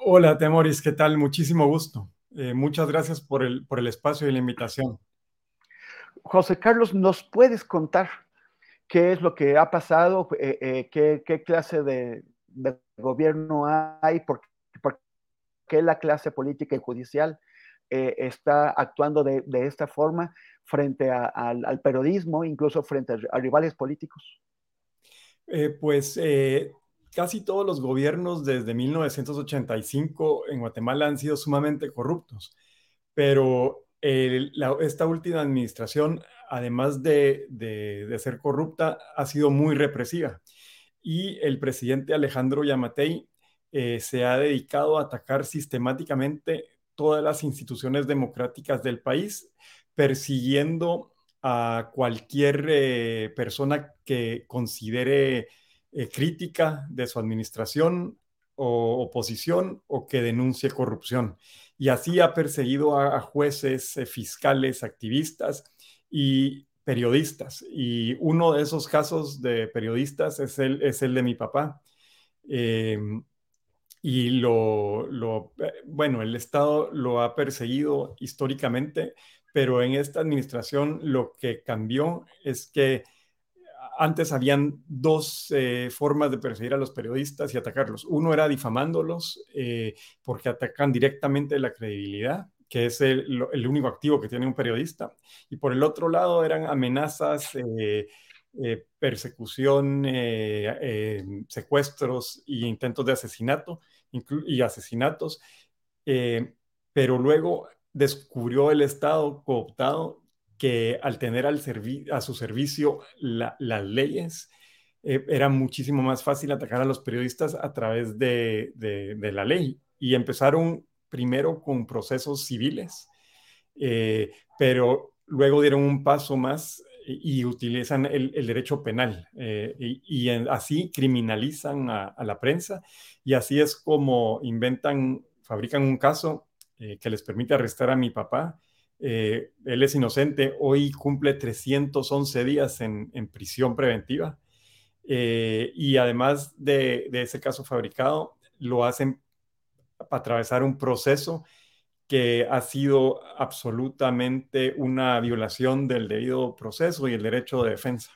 Hola, Temoris, ¿qué tal? Muchísimo gusto. Eh, muchas gracias por el, por el espacio y la invitación. José Carlos, ¿nos puedes contar qué es lo que ha pasado? Eh, eh, qué, qué, clase de, de, gobierno hay? ¿Por, ¿Por, qué la clase política y judicial eh, está actuando de, de, esta forma frente a, al, al, periodismo, incluso frente a, a rivales políticos? pues casi todos los gobiernos desde 1985 en Guatemala han sido sumamente corruptos, pero esta última administración, además de, de, de, ser corrupta, ha sido muy represiva. Y el presidente Alejandro Yamatei eh, se ha dedicado a atacar sistemáticamente todas las instituciones democráticas del país, persiguiendo a cualquier eh, persona que considere eh, crítica de su administración o oposición o que denuncie corrupción. Y así ha perseguido a, jueces, eh, fiscales, activistas y periodistas. Y uno de esos casos de periodistas es el, es el de mi papá. Eh, y lo, lo, eh, bueno, el Estado lo ha perseguido históricamente, pero en esta administración lo que cambió es que antes habían dos eh, formas de perseguir a los periodistas y atacarlos. Uno era difamándolos eh, porque atacan directamente la credibilidad, que es el, único activo que tiene un periodista. Y por el otro lado eran amenazas, eh, persecución, secuestros y intentos de asesinato y asesinatos. pero luego descubrió el Estado cooptado que al tener a su servicio la, las leyes, eh, era muchísimo más fácil atacar a los periodistas a través de, la ley. Y empezaron primero con procesos civiles, eh, pero luego dieron un paso más y, utilizan el, derecho penal eh, y, así criminalizan a, la prensa y así es como inventan, fabrican un caso que les permite arrestar a mi papá eh, él es inocente, hoy cumple 311 días en, prisión preventiva. Eh, y además de, ese caso fabricado, lo hacen para atravesar un proceso que ha sido absolutamente una violación del debido proceso y el derecho de defensa.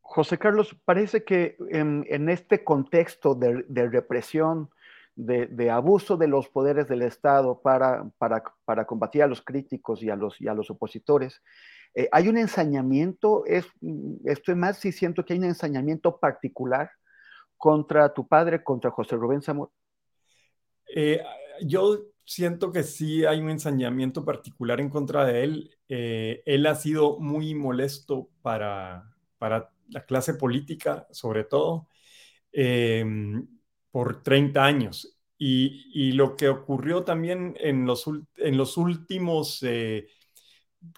José Carlos, parece que en, este contexto de represión, de, abuso de los poderes del Estado para, para, para, combatir a los críticos y a los, y a los opositores. Eh, hay un ensañamiento, es, estoy más si siento que hay un ensañamiento particular contra tu padre, contra José Rubén Zamora. Eh, yo siento que sí hay un ensañamiento particular en contra de él. Eh, él ha sido muy molesto para, para la clase política, sobre todo. Por 30 años. Y, lo que ocurrió también en los, últimos eh,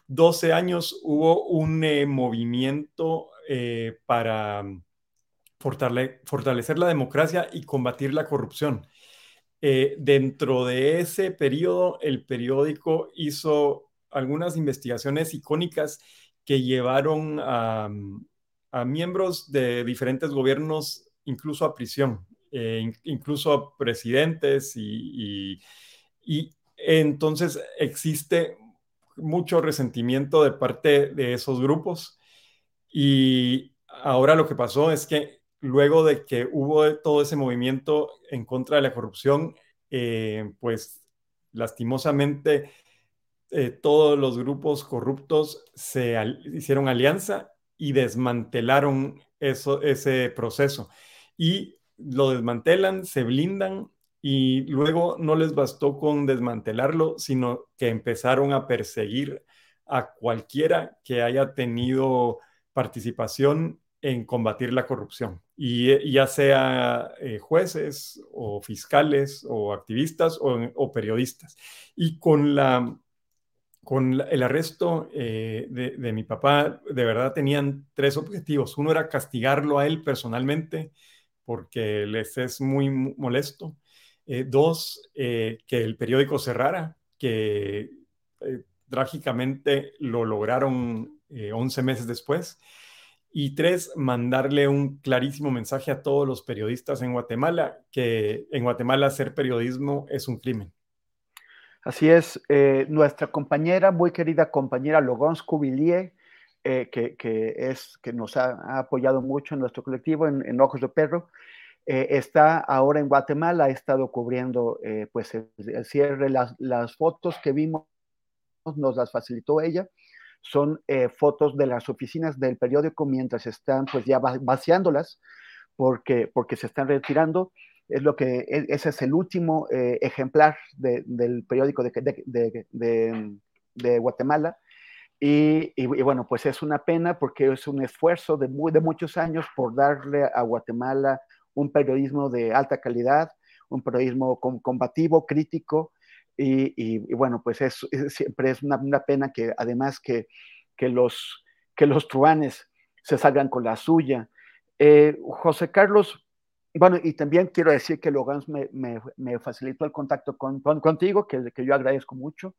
12 años hubo un eh, movimiento eh, para fortale fortalecer la democracia y combatir la corrupción. Eh, dentro de ese periodo, el periódico hizo algunas investigaciones icónicas que llevaron a miembros de diferentes gobiernos, incluso a prisión, eh, incluso presidentes y, y entonces existe mucho resentimiento de parte de esos grupos y ahora lo que pasó es que luego de que hubo todo ese movimiento en contra de la corrupción, eh, pues lastimosamente eh, todos los grupos corruptos se hicieron alianza y desmantelaron eso, ese proceso. Y lo desmantelan, se blindan y luego no les bastó con desmantelarlo, sino que empezaron a perseguir a cualquiera que haya tenido participación en combatir la corrupción, y ya sea eh, jueces o fiscales o activistas o, periodistas. Y con, la, con el arresto eh, de, mi papá, de verdad tenían tres objetivos. Uno era castigarlo a él personalmente, porque les es muy molesto. dos, que el periódico cerrara, que trágicamente lo lograron 11 meses después. Y tres, mandarle un clarísimo mensaje a todos los periodistas en Guatemala, que en Guatemala hacer periodismo es un crimen. Así es, eh, nuestra compañera, muy querida compañera Logons eh, que, es, que nos ha, apoyado mucho en nuestro colectivo, en, Ojos de Perro, eh, está ahora en Guatemala, ha estado cubriendo pues el, cierre, las, las, fotos que vimos nos las facilitó ella son eh, fotos de las oficinas del periódico mientras están pues ya vaciándolas porque, porque se están retirando. Es lo que, e, ese es el último eh, ejemplar del periódico de, de, Guatemala. Y, y, bueno, pues es una pena porque es un esfuerzo de, de muchos años por darle a Guatemala un periodismo de alta calidad, un periodismo combativo, crítico, y, bueno, pues es, siempre es una, pena que además que, que, los, que los truanes se salgan con la suya. Eh, José Carlos, bueno, y también quiero decir que Logan me, me, facilitó el contacto con, contigo, que, que, yo agradezco mucho.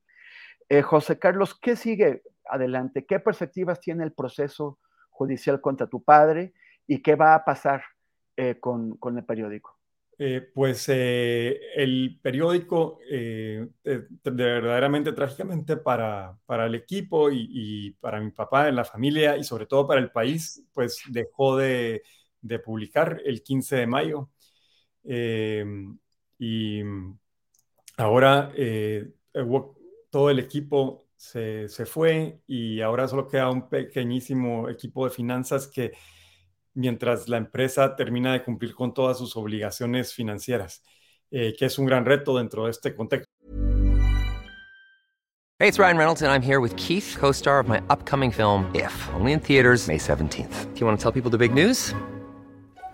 Eh, José Carlos, ¿qué sigue adelante? ¿Qué perspectivas tiene el proceso judicial contra tu padre y qué va a pasar eh, con, con el periódico? Eh, pues eh, el periódico, eh, verdaderamente trágicamente para, para el equipo y, para mi papá, la familia y sobre todo para el país, pues dejó de, de publicar el 15 de mayo. y ahora todo el equipo se, fue y ahora solo queda un pequeñísimo equipo de finanzas que mientras la empresa termina de cumplir con todas sus obligaciones financieras, eh, que es un gran reto dentro de este contexto. Hey, it's Ryan Reynolds and I'm here with Keith, co-star of my upcoming film If, only in theaters May 17th. Do you want to tell people the big news?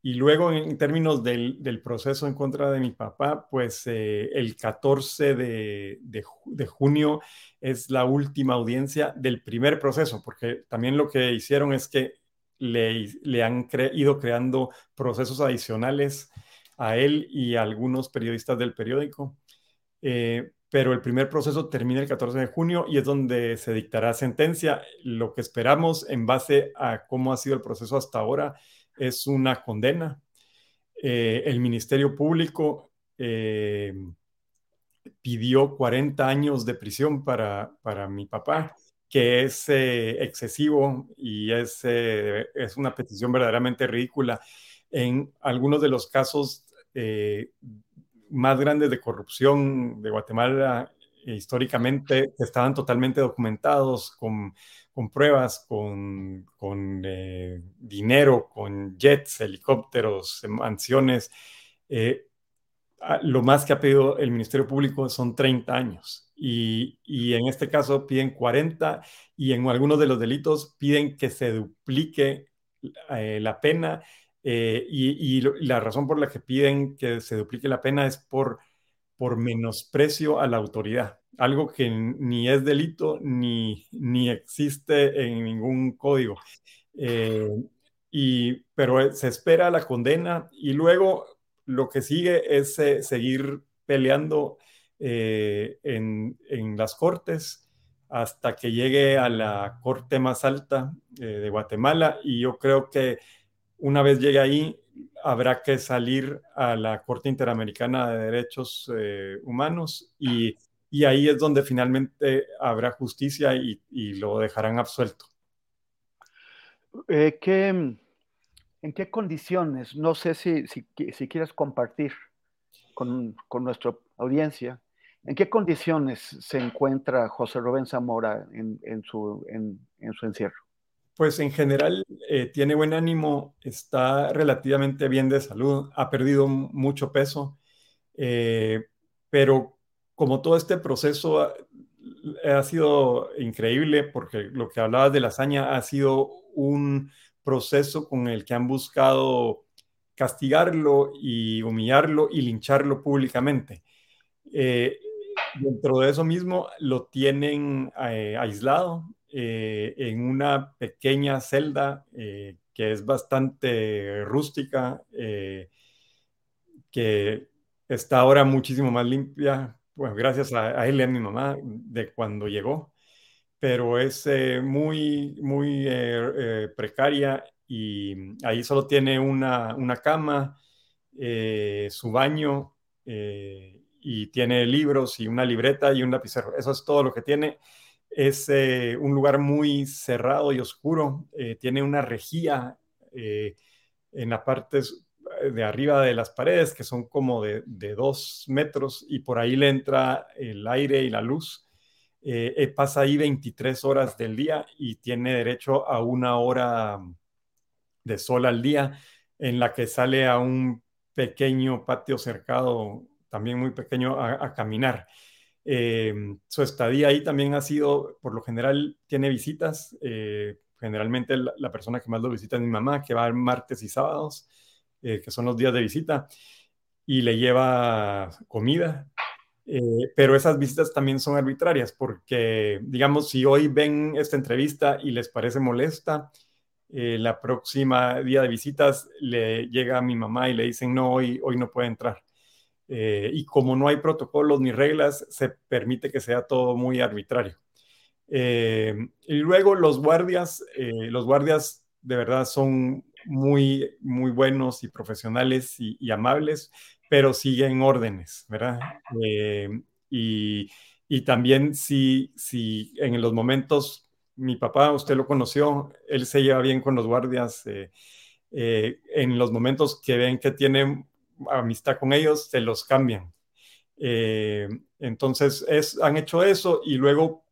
Y luego, en términos del, proceso en contra de mi papá, pues eh, el 14 de, junio es la última audiencia del primer proceso, porque también lo que hicieron es que le, han ido creando procesos adicionales a él y a algunos periodistas del periódico. Eh, pero el primer proceso termina el 14 de junio y es donde se dictará sentencia. Lo que esperamos en base a cómo ha sido el proceso hasta ahora es una condena. Eh, el Ministerio Público eh, pidió 40 años de prisión para, para mi papá, que es eh, excesivo y es, es una petición verdaderamente ridícula. en algunos de los casos más grandes de corrupción de Guatemala históricamente estaban totalmente documentados con, con pruebas, con, con eh, dinero, con jets, helicópteros, mansiones. Eh, lo más que ha pedido el Ministerio Público son 30 años y, y, en este caso piden 40 y en algunos de los delitos piden que se duplique eh, la pena y, y, la razón por la que piden que se duplique la pena es por por menosprecio a la autoridad, algo que ni es delito ni, ni existe en ningún código. Eh, y, pero se espera la condena y luego lo que sigue es eh, seguir peleando eh, en, en, las cortes hasta que llegue a la corte más alta de Guatemala y yo creo que una vez llegue ahí habrá que salir a la Corte Interamericana de Derechos eh, Humanos y, ahí es donde finalmente habrá justicia y, lo dejarán absuelto. Eh, ¿En qué condiciones? No sé si, si, quieres compartir con, nuestra audiencia. ¿En qué condiciones se encuentra José Rubén Zamora en, su, en su encierro? Pues en general eh, tiene buen ánimo, está relativamente bien de salud, ha perdido mucho peso, eh, pero como todo este proceso ha, sido increíble, porque lo que hablabas de la hazaña ha sido un proceso con el que han buscado castigarlo y humillarlo y lincharlo públicamente. Eh, dentro de eso mismo lo tienen aislado, eh, en una pequeña celda eh, que es bastante rústica, eh, que está ahora muchísimo más limpia, bueno, gracias a, él y a mi mamá, de cuando llegó, pero es muy, muy precaria y ahí solo tiene una, una cama, su baño y tiene libros y una libreta y un lapicero. Eso es todo lo que tiene es eh, un lugar muy cerrado y oscuro. Eh, tiene una eh, en la parte de arriba de las paredes, que son como de, dos metros, y por ahí le entra el aire y la luz. pasa ahí 23 horas del día y tiene derecho a una hora de sol al día, en la que sale a un pequeño patio cercado, también muy pequeño, a caminar. Eh, su estadía ahí también ha sido, por lo general, tiene visitas. Eh, generalmente la, persona que más lo visita es mi mamá, que va martes y sábados, eh, que son los días de visita, y le lleva comida. pero esas visitas también son arbitrarias porque, digamos, si hoy ven esta entrevista y les parece molesta, la próxima día de visitas le llega a mi mamá y le dicen, no, hoy, hoy no puede entrar. Eh, y como no hay protocolos ni reglas, se permite que sea todo muy arbitrario. Eh, y luego los guardias, eh, los guardias de verdad son muy, muy buenos y profesionales y, amables, pero siguen órdenes, ¿verdad? Y, y, también si, si en los momentos, mi papá, usted lo conoció, él se lleva bien con los guardias. en los momentos que ven que tiene amistad con ellos, se los cambian. Eh, entonces, es, han hecho eso y luego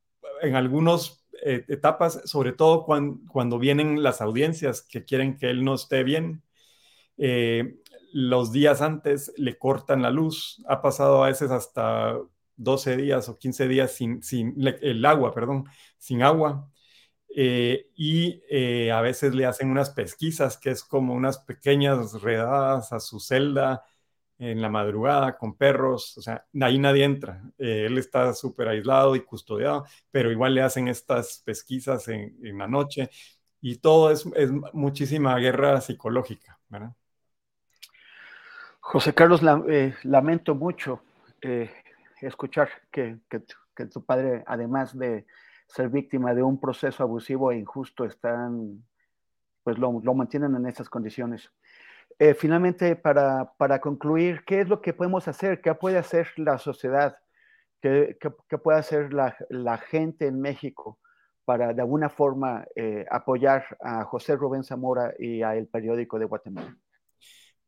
en algunas eh, etapas, sobre todo cuando, vienen las audiencias que quieren que él no esté bien, eh, los días antes le cortan la luz. Ha pasado a veces hasta 12 días o 15 días sin, sin el agua, perdón, sin agua. Eh, y a veces le hacen unas pesquisas, que es como unas pequeñas redadas a su celda en la madrugada con perros, o sea, ahí nadie entra, eh, él está súper aislado y custodiado, pero igual le hacen estas pesquisas en, la noche y todo es, es muchísima guerra psicológica, ¿verdad? José Carlos, lamento mucho escuchar que, que tu padre, además de ser víctima de un proceso abusivo e injusto, están, pues lo, mantienen en esas condiciones. Eh, finalmente, para, para, concluir, ¿qué es lo que podemos hacer? ¿Qué puede hacer la sociedad? ¿Qué, qué, puede hacer la, la, gente en México para de alguna forma eh, apoyar a José Rubén Zamora y a el periódico de Guatemala?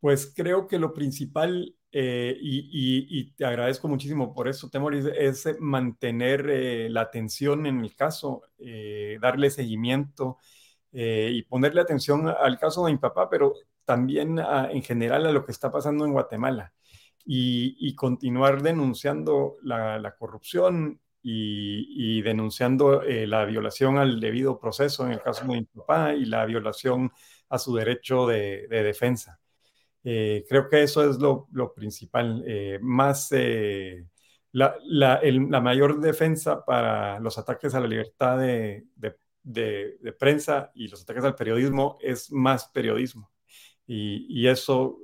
Pues creo que lo principal, eh, y, te agradezco muchísimo por eso, Temoris, es mantener la atención en el caso, darle seguimiento y ponerle atención al caso de mi papá, pero también en general a lo que está pasando en Guatemala y, continuar denunciando la, corrupción y, denunciando la violación al debido proceso en el caso de mi papá y la violación a su derecho de defensa. Eh, creo que eso es lo, principal. Eh, más eh, la, mayor defensa para los ataques a la libertad de, prensa y los ataques al periodismo es más periodismo. Y, eso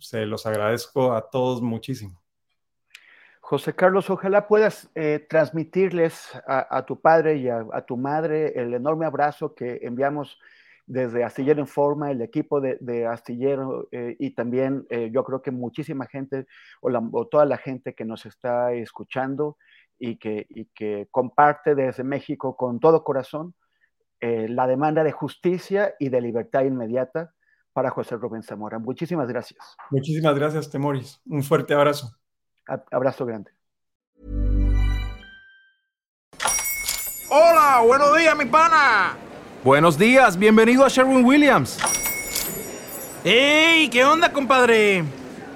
se los agradezco a todos muchísimo. José Carlos, ojalá puedas transmitirles a, tu padre y a, tu madre el enorme abrazo que enviamos desde Astillero en Forma, el equipo de, Astillero eh, y también eh, yo creo que muchísima gente o, toda la gente que nos está escuchando y que, que comparte desde México con todo corazón eh, la demanda de justicia y de libertad inmediata para José Rubén Zamora. Muchísimas gracias. Muchísimas gracias, Temoris. Un fuerte abrazo. abrazo grande. Hola, buenos días, mi pana. Buenos días, bienvenido a Sherwin Williams. ¡Ey! ¿Qué onda, compadre?